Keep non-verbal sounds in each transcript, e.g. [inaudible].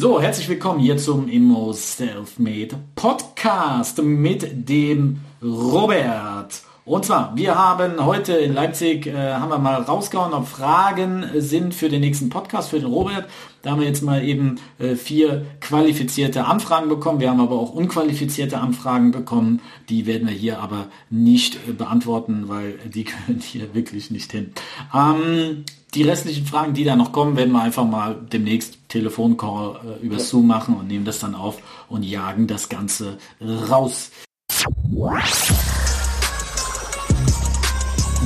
So, herzlich willkommen hier zum Immo Selfmade Podcast mit dem Robert. Und zwar, wir haben heute in Leipzig, äh, haben wir mal rausgehauen, ob Fragen sind für den nächsten Podcast, für den Robert. Da haben wir jetzt mal eben äh, vier qualifizierte Anfragen bekommen. Wir haben aber auch unqualifizierte Anfragen bekommen. Die werden wir hier aber nicht äh, beantworten, weil die [laughs] können hier wirklich nicht hin. Ähm, die restlichen Fragen, die da noch kommen, werden wir einfach mal demnächst Telefoncall äh, über Zoom machen und nehmen das dann auf und jagen das Ganze raus.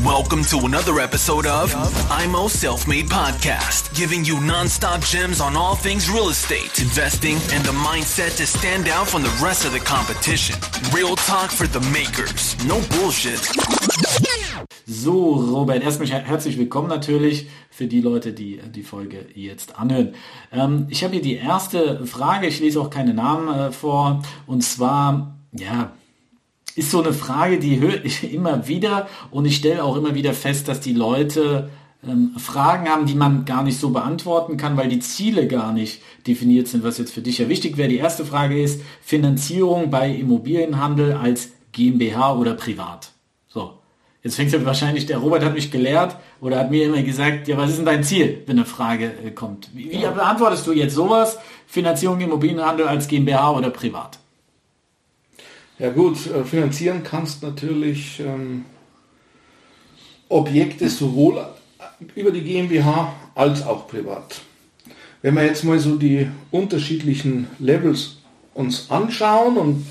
Welcome to another episode of IMO Self Made Podcast, giving you non-stop gems on all things real estate, investing, and the mindset to stand out from the rest of the competition. Real talk for the makers, no bullshit. So, Robert, erstmal herzlich willkommen natürlich für die Leute, die die Folge jetzt anhören. Ähm, ich habe hier die erste Frage, ich lese auch keine Namen äh, vor, und zwar, ja, ist so eine Frage, die höre ich [laughs] immer wieder und ich stelle auch immer wieder fest, dass die Leute ähm, Fragen haben, die man gar nicht so beantworten kann, weil die Ziele gar nicht definiert sind, was jetzt für dich ja wichtig wäre. Die erste Frage ist Finanzierung bei Immobilienhandel als GmbH oder privat. So. Jetzt fängt ja wahrscheinlich, der Robert hat mich gelehrt oder hat mir immer gesagt, ja, was ist denn dein Ziel, wenn eine Frage äh, kommt? Wie, wie beantwortest du jetzt sowas? Finanzierung Immobilienhandel als GmbH oder privat? Ja gut, äh, finanzieren kannst natürlich ähm, Objekte sowohl über die GmbH als auch privat. Wenn wir jetzt mal so die unterschiedlichen Levels uns anschauen und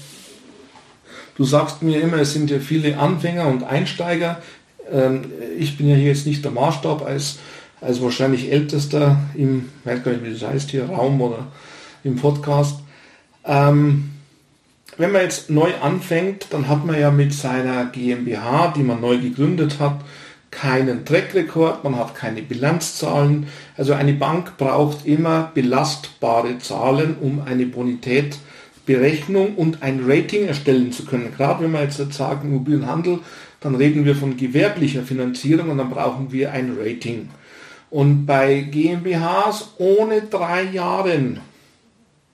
du sagst mir immer, es sind ja viele Anfänger und Einsteiger. Ähm, ich bin ja hier jetzt nicht der Maßstab als, als wahrscheinlich ältester im, ich weiß gar nicht, wie das heißt hier, Raum oder im Podcast. Ähm, wenn man jetzt neu anfängt, dann hat man ja mit seiner GmbH, die man neu gegründet hat, keinen Trackrekord, man hat keine Bilanzzahlen. Also eine Bank braucht immer belastbare Zahlen, um eine Bonitätberechnung und ein Rating erstellen zu können. Gerade wenn wir jetzt sagen Immobilienhandel, dann reden wir von gewerblicher Finanzierung und dann brauchen wir ein Rating. Und bei GmbHs ohne drei Jahren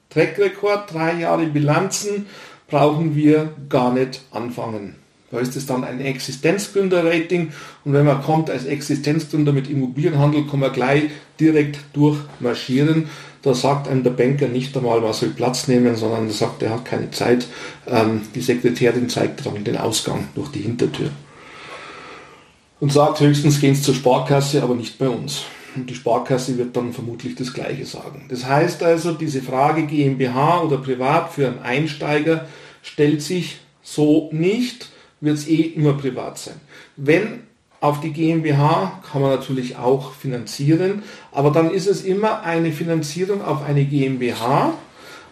Trackrekord, drei Jahre Bilanzen, brauchen wir gar nicht anfangen. Da ist es dann ein Existenzgründer-Rating und wenn man kommt als Existenzgründer mit Immobilienhandel, kann man gleich direkt durchmarschieren. Da sagt einem der Banker nicht einmal, man soll Platz nehmen, sondern er sagt, er hat keine Zeit. Ähm, die Sekretärin zeigt dann den Ausgang durch die Hintertür. Und sagt höchstens, gehen Sie zur Sparkasse, aber nicht bei uns. Und die Sparkasse wird dann vermutlich das Gleiche sagen. Das heißt also, diese Frage GmbH oder privat für einen Einsteiger stellt sich so nicht, wird es eh immer privat sein. Wenn auf die GmbH kann man natürlich auch finanzieren, aber dann ist es immer eine Finanzierung auf eine GmbH,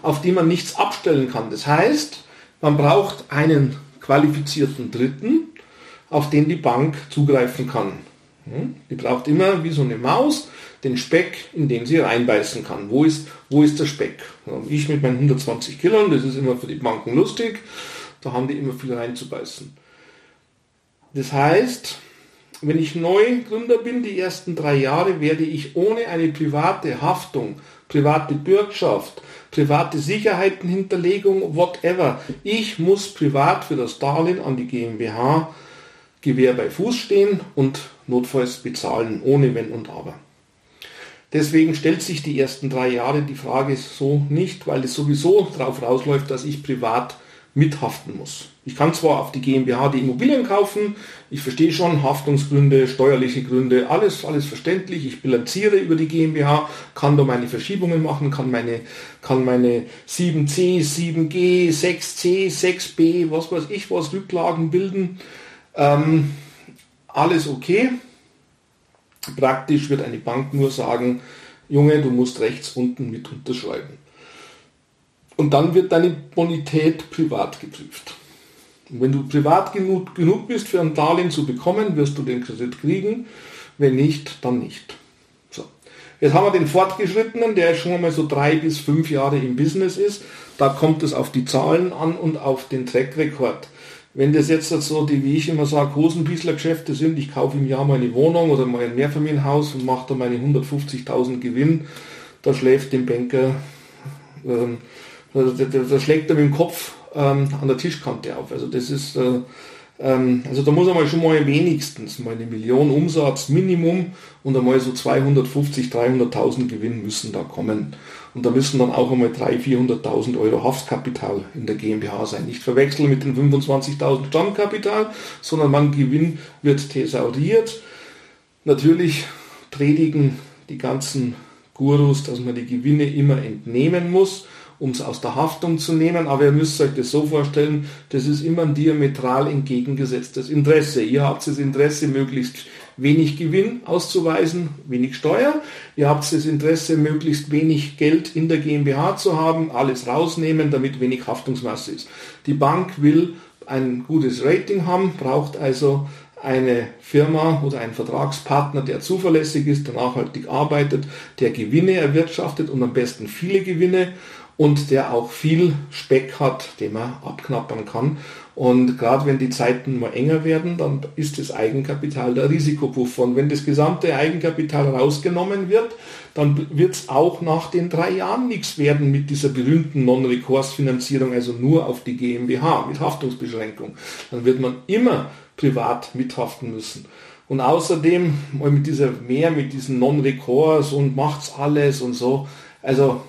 auf die man nichts abstellen kann. Das heißt, man braucht einen qualifizierten Dritten, auf den die Bank zugreifen kann. Hm? Die braucht immer wie so eine Maus den Speck, in den sie reinbeißen kann. Wo ist, wo ist der Speck? Ich mit meinen 120 Kilo, das ist immer für die Banken lustig, da haben die immer viel reinzubeißen. Das heißt, wenn ich Neugründer bin, die ersten drei Jahre, werde ich ohne eine private Haftung, private Bürgschaft, private Sicherheitenhinterlegung, whatever, ich muss privat für das Darlehen an die GmbH Gewehr bei Fuß stehen und notfalls bezahlen, ohne Wenn und Aber. Deswegen stellt sich die ersten drei Jahre die Frage so nicht, weil es sowieso darauf rausläuft, dass ich privat mithaften muss. Ich kann zwar auf die GmbH die Immobilien kaufen, ich verstehe schon Haftungsgründe, steuerliche Gründe, alles, alles verständlich. Ich bilanziere über die GmbH, kann da meine Verschiebungen machen, kann meine, kann meine 7c, 7g, 6c, 6b, was weiß ich was, Rücklagen bilden. Ähm, alles okay. Praktisch wird eine Bank nur sagen, Junge, du musst rechts unten mit unterschreiben. Und dann wird deine Bonität privat geprüft. Und wenn du privat genug, genug bist, für ein Darlehen zu bekommen, wirst du den Kredit kriegen. Wenn nicht, dann nicht. So. Jetzt haben wir den Fortgeschrittenen, der schon mal so drei bis fünf Jahre im Business ist. Da kommt es auf die Zahlen an und auf den Track Record. Wenn das jetzt so die, wie ich immer sage, Hosenbiesler-Geschäfte sind, ich kaufe im Jahr meine Wohnung oder mein Mehrfamilienhaus und mache da meine 150.000 Gewinn, da schläft dem Banker ähm, da, da, da, schlägt er mit dem Kopf ähm, an der Tischkante auf. Also das ist, äh, also da muss er mal schon mal wenigstens mal eine Million Umsatz Minimum und einmal so 250, 300.000 Gewinn müssen da kommen. Und da müssen dann auch einmal 300.000, 400.000 Euro Haftkapital in der GmbH sein. Nicht verwechseln mit den 25.000 Stammkapital, sondern man Gewinn wird thesauriert. Natürlich predigen die ganzen Gurus, dass man die Gewinne immer entnehmen muss um es aus der Haftung zu nehmen, aber ihr müsst euch das so vorstellen, das ist immer ein diametral entgegengesetztes Interesse. Ihr habt das Interesse, möglichst wenig Gewinn auszuweisen, wenig Steuer. Ihr habt das Interesse, möglichst wenig Geld in der GmbH zu haben, alles rausnehmen, damit wenig Haftungsmasse ist. Die Bank will ein gutes Rating haben, braucht also eine Firma oder ein Vertragspartner, der zuverlässig ist, der nachhaltig arbeitet, der Gewinne erwirtschaftet und am besten viele Gewinne und der auch viel Speck hat, den man abknappern kann. Und gerade wenn die Zeiten mal enger werden, dann ist das Eigenkapital der Risikopuffer. Und wenn das gesamte Eigenkapital rausgenommen wird, dann wird es auch nach den drei Jahren nichts werden mit dieser berühmten Non-Recourse-Finanzierung, also nur auf die GmbH mit Haftungsbeschränkung. Dann wird man immer privat mithaften müssen. Und außerdem mal mit dieser mehr mit diesen Non-Recourse und macht's alles und so. Also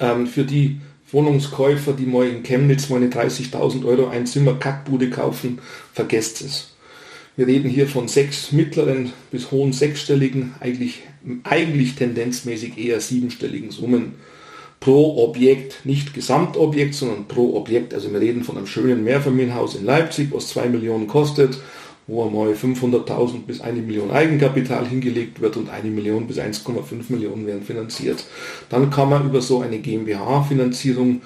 ähm, für die Wohnungskäufer, die mal in Chemnitz mal eine 30.000 Euro ein Zimmer Kackbude kaufen, vergesst es. Wir reden hier von sechs mittleren bis hohen sechsstelligen, eigentlich, eigentlich tendenzmäßig eher siebenstelligen Summen pro Objekt, nicht Gesamtobjekt, sondern pro Objekt. Also wir reden von einem schönen Mehrfamilienhaus in Leipzig, was zwei Millionen kostet wo einmal 500.000 bis eine Million Eigenkapital hingelegt wird und eine Million bis 1,5 Millionen werden finanziert. Dann kann man über so eine GmbH-Finanzierung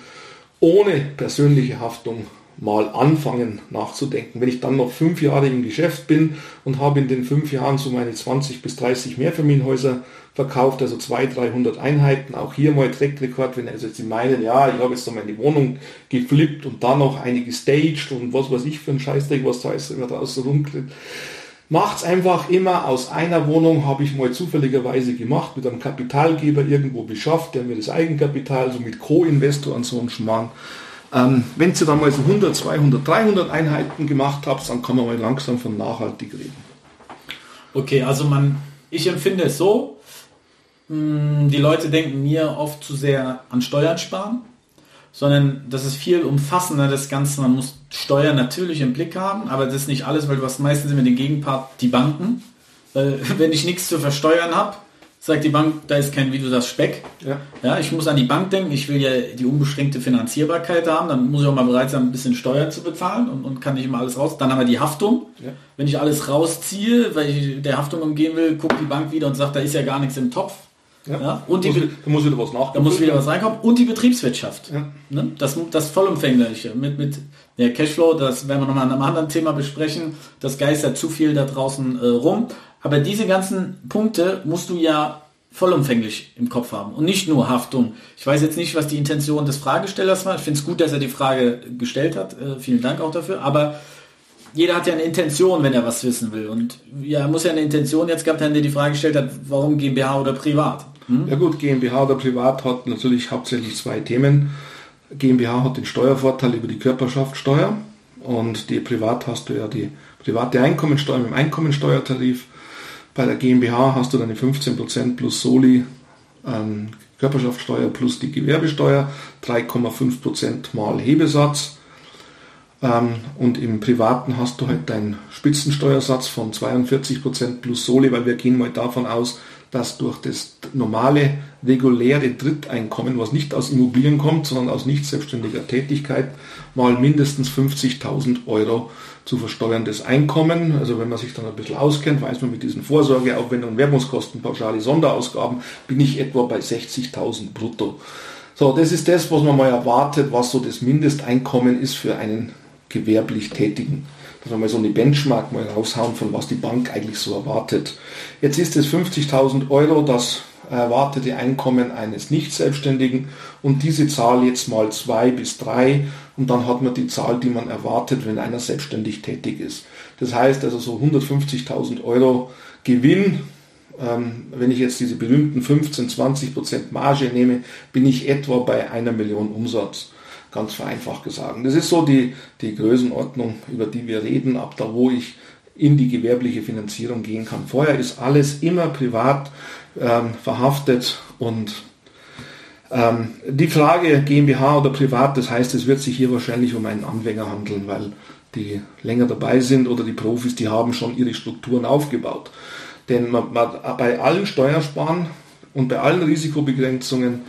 ohne persönliche Haftung mal anfangen nachzudenken. Wenn ich dann noch fünf Jahre im Geschäft bin und habe in den fünf Jahren so meine 20 bis 30 Mehrfamilienhäuser verkauft, also 200, 300 Einheiten. Auch hier mal Trackrekord, wenn also Sie meinen, ja, ich habe jetzt noch meine Wohnung geflippt und dann noch eine gestaged und was weiß ich für ein Scheißdreck, was da ist, draußen rumkriegt. Macht's einfach immer aus einer Wohnung, habe ich mal zufälligerweise gemacht, mit einem Kapitalgeber irgendwo beschafft, der mir das Eigenkapital, so mit Co-Investor und so einen Schmarrn. Ähm, wenn Sie dann mal so 100, 200, 300 Einheiten gemacht habt, dann kann man mal langsam von nachhaltig reden. Okay, also man, ich empfinde es so, hm, die Leute denken mir oft zu sehr an Steuern sparen, sondern das ist viel umfassender das Ganze. Man muss Steuern natürlich im Blick haben, aber das ist nicht alles, weil du hast meistens immer den Gegenpart, die Banken. Weil [laughs] wenn ich nichts zu versteuern habe, sagt die Bank, da ist kein, wie du das Speck. Ja. ja, ich muss an die Bank denken, ich will ja die unbeschränkte Finanzierbarkeit haben, dann muss ich auch mal bereit sein, ein bisschen Steuern zu bezahlen und, und kann nicht immer alles raus. Dann haben wir die Haftung. Ja. Wenn ich alles rausziehe, weil ich der Haftung umgehen will, guckt die Bank wieder und sagt, da ist ja gar nichts im Topf. Ja. ja. Und die, da muss wieder was nachkommen. Da muss wieder was reinkommen. Und die Betriebswirtschaft. Ja. Ne? Das, das Vollumfängliche. Mit, mit der Cashflow, das werden wir nochmal an einem anderen Thema besprechen. Das geistert zu viel da draußen äh, rum. Aber diese ganzen Punkte musst du ja vollumfänglich im Kopf haben und nicht nur Haftung. Ich weiß jetzt nicht, was die Intention des Fragestellers war. Ich finde es gut, dass er die Frage gestellt hat. Äh, vielen Dank auch dafür. Aber jeder hat ja eine Intention, wenn er was wissen will. Und ja, er muss ja eine Intention jetzt gehabt haben, der die Frage gestellt hat, warum GmbH oder privat? Hm? Ja gut, GmbH oder Privat hat natürlich hauptsächlich zwei Themen. GmbH hat den Steuervorteil über die Körperschaftssteuer und die Privat hast du ja die private Einkommensteuer mit dem Einkommensteuertarif. Bei der GmbH hast du die 15% plus Soli ähm, Körperschaftssteuer plus die Gewerbesteuer, 3,5% mal Hebesatz. Ähm, und im Privaten hast du halt deinen Spitzensteuersatz von 42% plus Soli, weil wir gehen mal davon aus, dass durch das normale, reguläre Dritteinkommen, was nicht aus Immobilien kommt, sondern aus nicht selbstständiger Tätigkeit, mal mindestens 50.000 Euro zu versteuerndes Einkommen. Also wenn man sich dann ein bisschen auskennt, weiß man mit diesen Vorsorgeaufwendungen, Werbungskosten, pauschale Sonderausgaben, bin ich etwa bei 60.000 brutto. So, das ist das, was man mal erwartet, was so das Mindesteinkommen ist für einen gewerblich Tätigen dass wir mal so eine Benchmark mal raushauen, von was die Bank eigentlich so erwartet. Jetzt ist es 50.000 Euro das erwartete Einkommen eines Nicht-Selbstständigen und diese Zahl jetzt mal zwei bis drei und dann hat man die Zahl, die man erwartet, wenn einer selbstständig tätig ist. Das heißt also so 150.000 Euro Gewinn ähm, wenn ich jetzt diese berühmten 15, 20 Prozent Marge nehme, bin ich etwa bei einer Million Umsatz. Ganz vereinfacht gesagt. Das ist so die, die Größenordnung, über die wir reden, ab da, wo ich in die gewerbliche Finanzierung gehen kann. Vorher ist alles immer privat ähm, verhaftet und ähm, die Frage GmbH oder privat, das heißt, es wird sich hier wahrscheinlich um einen Anfänger handeln, weil die länger dabei sind oder die Profis, die haben schon ihre Strukturen aufgebaut. Denn man, man, bei allen Steuersparen und bei allen Risikobegrenzungen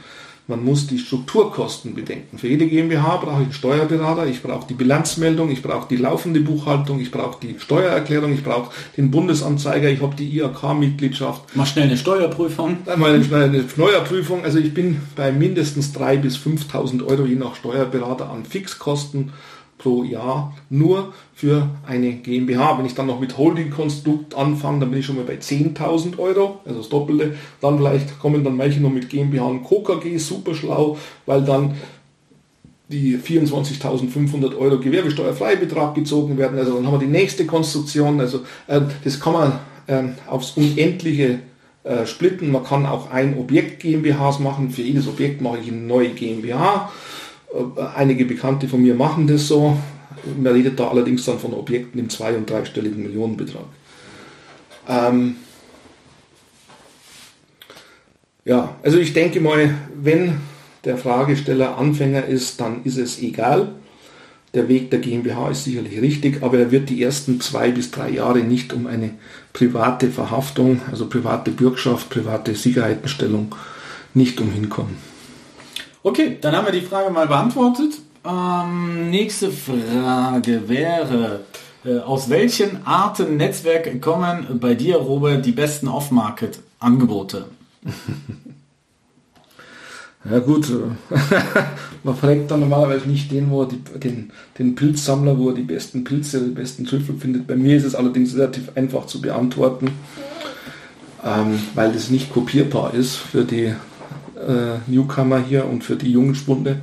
man muss die Strukturkosten bedenken. Für jede GmbH brauche ich einen Steuerberater, ich brauche die Bilanzmeldung, ich brauche die laufende Buchhaltung, ich brauche die Steuererklärung, ich brauche den Bundesanzeiger, ich habe die IAK-Mitgliedschaft. Mach schnell eine Steuerprüfung. Einmal eine, eine Steuerprüfung. Also ich bin bei mindestens 3.000 bis 5.000 Euro je nach Steuerberater an Fixkosten pro Jahr nur für eine GmbH. Wenn ich dann noch mit Holding-Konstrukt anfange, dann bin ich schon mal bei 10.000 Euro, also das Doppelte. Dann vielleicht kommen dann welche noch mit GmbH und KKG, super schlau, weil dann die 24.500 Euro Gewerbesteuerfreibetrag gezogen werden. Also dann haben wir die nächste Konstruktion. Also äh, das kann man äh, aufs Unendliche äh, splitten. Man kann auch ein Objekt GmbHs machen. Für jedes Objekt mache ich eine neue GmbH. Äh, einige Bekannte von mir machen das so. Man redet da allerdings dann von Objekten im zwei- und dreistelligen Millionenbetrag. Ähm ja, also ich denke mal, wenn der Fragesteller Anfänger ist, dann ist es egal. Der Weg der GmbH ist sicherlich richtig, aber er wird die ersten zwei bis drei Jahre nicht um eine private Verhaftung, also private Bürgschaft, private Sicherheitenstellung nicht umhin kommen. Okay, dann haben wir die Frage mal beantwortet. Ähm, nächste Frage wäre, äh, aus welchen Arten Netzwerke kommen bei dir, Robert, die besten Off-Market-Angebote? [laughs] Ja gut, [laughs] man fragt dann normalerweise nicht den, wo die, den, den Pilzsammler, wo er die besten Pilze, die besten Trüffel findet. Bei mir ist es allerdings relativ einfach zu beantworten, ähm, weil das nicht kopierbar ist für die äh, Newcomer hier und für die Jungspunde.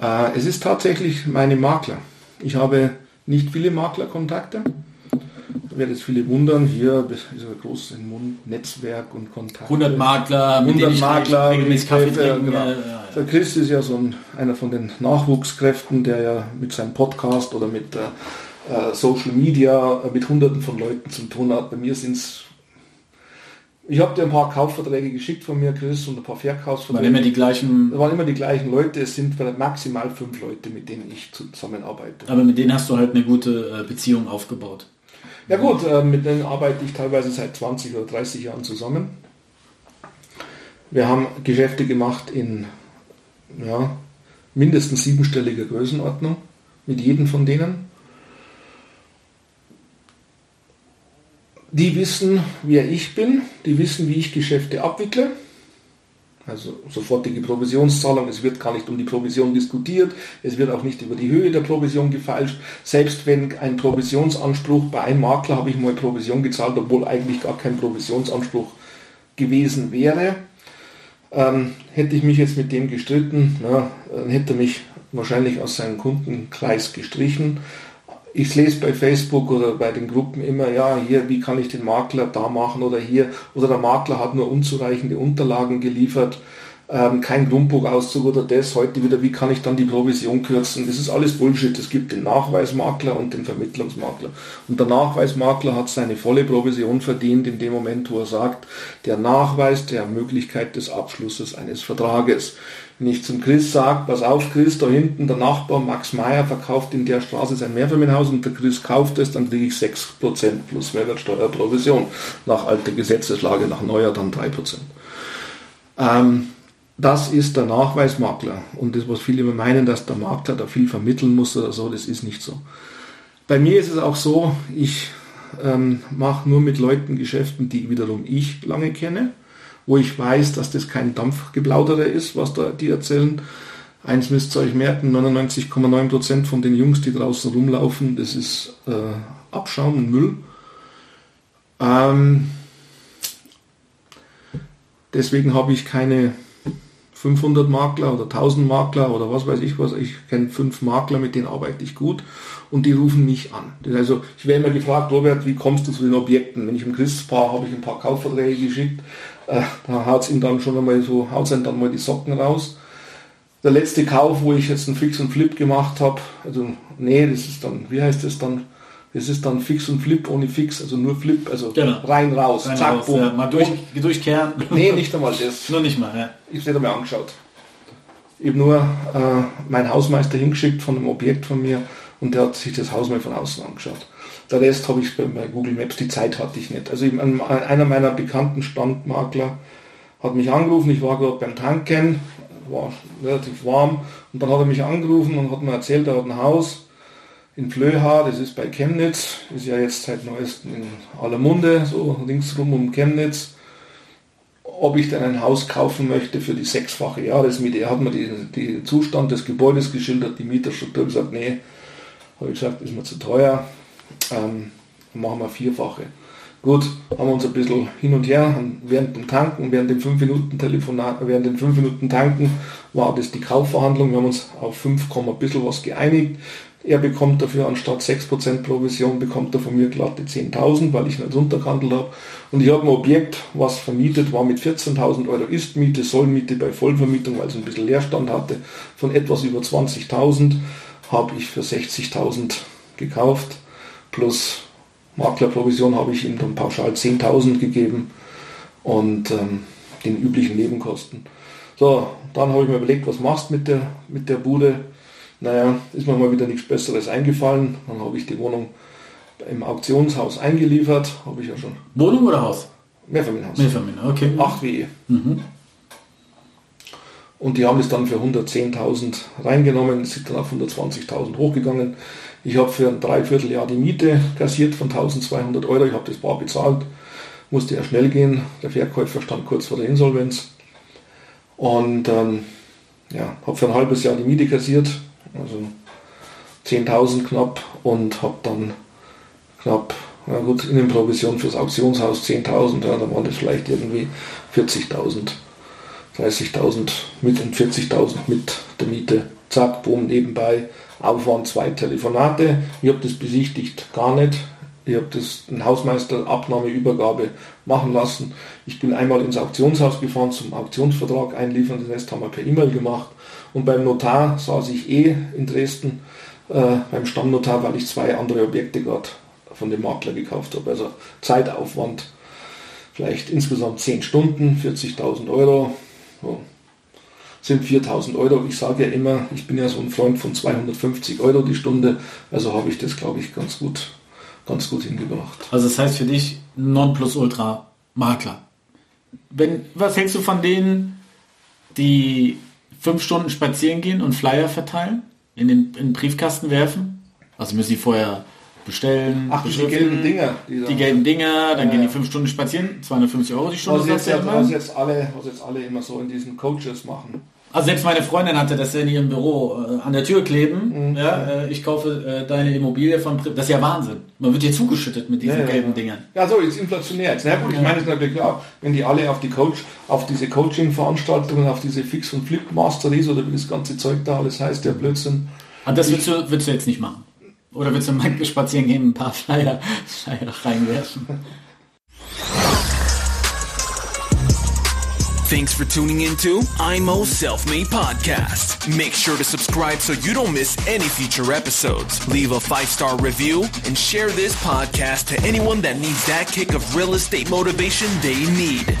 Äh, es ist tatsächlich meine Makler. Ich habe nicht viele Maklerkontakte. Da werden jetzt viele wundern, hier ist ein großes Netzwerk und Kontakt. 100 Makler, 100 Makler, regelmäßig Kaffee trinken. genau. äh, ja. Der Chris ist ja so ein, einer von den Nachwuchskräften, der ja mit seinem Podcast oder mit äh, äh, Social Media äh, mit hunderten von Leuten zu tun hat. Bei mir sind es ich habe dir ein paar Kaufverträge geschickt von mir, Chris, und ein paar Waren Verkaufsverträge. immer die gleichen, Das waren immer die gleichen Leute, es sind maximal fünf Leute, mit denen ich zusammenarbeite. aber mit denen hast du halt eine gute äh, Beziehung aufgebaut. Ja gut, äh, mit denen arbeite ich teilweise seit 20 oder 30 Jahren zusammen. Wir haben Geschäfte gemacht in ja, mindestens siebenstelliger Größenordnung mit jedem von denen. Die wissen, wer ich bin, die wissen, wie ich Geschäfte abwickle. Also sofortige Provisionszahlung, es wird gar nicht um die Provision diskutiert, es wird auch nicht über die Höhe der Provision gefeilscht. Selbst wenn ein Provisionsanspruch bei einem Makler habe ich mal Provision gezahlt, obwohl eigentlich gar kein Provisionsanspruch gewesen wäre. Ähm, hätte ich mich jetzt mit dem gestritten, na, dann hätte er mich wahrscheinlich aus seinem Kundenkreis gestrichen. Ich lese bei Facebook oder bei den Gruppen immer, ja, hier, wie kann ich den Makler da machen oder hier, oder der Makler hat nur unzureichende Unterlagen geliefert, ähm, kein Grundbuchauszug oder das, heute wieder, wie kann ich dann die Provision kürzen? Das ist alles Bullshit. Es gibt den Nachweismakler und den Vermittlungsmakler. Und der Nachweismakler hat seine volle Provision verdient in dem Moment, wo er sagt, der Nachweis der Möglichkeit des Abschlusses eines Vertrages. Wenn ich zum Chris sage, pass auf Chris, da hinten der Nachbar Max Meyer verkauft in der Straße sein Mehrfamilienhaus und der Chris kauft es, dann kriege ich 6% plus Mehrwertsteuerprovision. Nach alter Gesetzeslage, nach neuer dann 3%. Ähm, das ist der Nachweismakler. Und das, was viele immer meinen, dass der Makler da viel vermitteln muss oder so, das ist nicht so. Bei mir ist es auch so, ich ähm, mache nur mit Leuten Geschäften, die wiederum ich lange kenne, wo ich weiß, dass das kein Dampfgeplaudere ist, was da die erzählen. Eins müsst ihr euch merken, 99,9% von den Jungs, die draußen rumlaufen, das ist äh, Abschaum und Müll. Ähm, deswegen habe ich keine 500 Makler oder 1000 Makler oder was weiß ich was. Ich kenne fünf Makler, mit denen arbeite ich gut und die rufen mich an. Also ich werde immer gefragt, Robert, wie kommst du zu den Objekten? Wenn ich im Christpaar habe ich ein paar Kaufverträge geschickt, äh, da haut ihm dann schon einmal so, haut dann mal die Socken raus. Der letzte Kauf, wo ich jetzt einen Fix und Flip gemacht habe, also nee, das ist dann, wie heißt das dann? Das ist dann Fix und Flip ohne Fix, also nur Flip, also Genau. rein raus, Rein zack, raus, bumm. ja, mal durch, durchkehren. Nee, nicht einmal das. [laughs] Nur nicht mal, ja. Ich habe es nicht einmal angeschaut. Ich habe nur äh, meinen Hausmeister hingeschickt von einem Objekt von mir und der hat sich das Haus mal von außen angeschaut. Der Rest habe ich bei, bei Google Maps, die Zeit hatte ich nicht. Also ich, einer meiner bekannten Standmakler hat mich angerufen, ich war gerade beim Tanken, war relativ warm und dann hat er mich angerufen und hat mir erzählt, er hat ein Haus in Flöha, das ist bei Chemnitz, ist ja jetzt seit neuestem in aller Munde, so ringsrum um Chemnitz ob ich denn ein Haus kaufen möchte für die sechsfache Jahresmiete. Er hat mir den die Zustand des Gebäudes geschildert, die Mieterstruktur gesagt, nee, habe ich gesagt, ist mir zu teuer, ähm, machen wir vierfache. Gut, haben wir uns ein bisschen hin und her, während dem Tanken, während den 5 Minuten Telefonat, während den 5 Minuten Tanken war das die Kaufverhandlung, wir haben uns auf 5, ein bisschen was geeinigt. Er bekommt dafür anstatt 6% Provision, bekommt er von mir glatte 10.000, weil ich nicht runtergehandelt habe. Und ich habe ein Objekt, was vermietet war mit 14.000 Euro Istmiete, Sollmiete bei Vollvermietung, weil es ein bisschen Leerstand hatte, von etwas über 20.000, habe ich für 60.000 gekauft. Plus Maklerprovision habe ich ihm dann pauschal 10.000 gegeben und ähm, den üblichen Nebenkosten. So, dann habe ich mir überlegt, was machst du mit der, mit der Bude? Naja, ist mir mal wieder nichts Besseres eingefallen. Dann habe ich die Wohnung im Auktionshaus eingeliefert. Habe ich ja schon. Wohnung oder Haus? Mehrfamilienhaus. Mehrfamilien, okay. 8 WE. Und die haben es dann für 110.000 reingenommen, sind dann auf 120.000 hochgegangen. Ich habe für ein Dreivierteljahr die Miete kassiert von 1200 Euro. Ich habe das bar bezahlt, musste ja schnell gehen. Der Verkäufer stand kurz vor der Insolvenz. Und ähm, ja, habe für ein halbes Jahr die Miete kassiert, also 10.000 knapp und habe dann knapp, na gut, in den Provision fürs Auktionshaus 10.000, ja, dann waren das vielleicht irgendwie 40.000, 30.000 mit und 40.000 mit der Miete. Zack, boom, nebenbei. Aufwand zwei Telefonate. Ich habe das besichtigt gar nicht. Ich habe das den Hausmeister Abnahmeübergabe machen lassen. Ich bin einmal ins Auktionshaus gefahren zum Auktionsvertrag einliefern, den Rest haben wir per E-Mail gemacht. Und beim Notar saß ich eh in Dresden äh, beim Stammnotar, weil ich zwei andere Objekte gerade von dem Makler gekauft habe. Also Zeitaufwand vielleicht insgesamt 10 Stunden, 40.000 Euro. So. Sind 4.000 Euro. Ich sage ja immer, ich bin ja so ein Freund von 250 Euro die Stunde. Also habe ich das, glaube ich, ganz gut, ganz gut hingebracht. Also das heißt für dich Nonplusultra Makler. Wenn, was hältst du von denen, die fünf Stunden spazieren gehen und Flyer verteilen, in den, in den Briefkasten werfen? Also müssen die vorher bestellen, Ach, beschriften, gelben Dinger. Die, die gelben Dinger, dann Ja, gehen die ja. fünf Stunden spazieren, 250 Euro die Stunde. was, jetzt, der was, jetzt alle, was jetzt alle immer so in diesen Coaches machen. Also selbst meine Freundin hatte das in ihrem Büro äh, an der Tür kleben. Mhm. Ja, äh, ich kaufe äh, deine Immobilie von Pri Das ist ja Wahnsinn. Man wird hier zugeschüttet mit diesen Ja, ja, gelben ja. Dingern. Ja, so, jetzt inflationär. Jetzt, na gut, ich meine, es natürlich klar, wenn die alle auf die Coach, auf diese Coaching-Veranstaltungen, auf diese Fix- und Flip-Masteries oder wie das ganze Zeug da alles heißt, der Blödsinn. Und das willst du, willst du jetzt nicht machen? Oder willst du mal spazieren gehen, ein paar Flyer, Flyer reinwerfen? Thanks for tuning into IMO Self Made Podcast. Make sure to subscribe so you don't miss any future episodes. Leave a five star review and share this podcast to anyone that needs that kick of real estate motivation they need.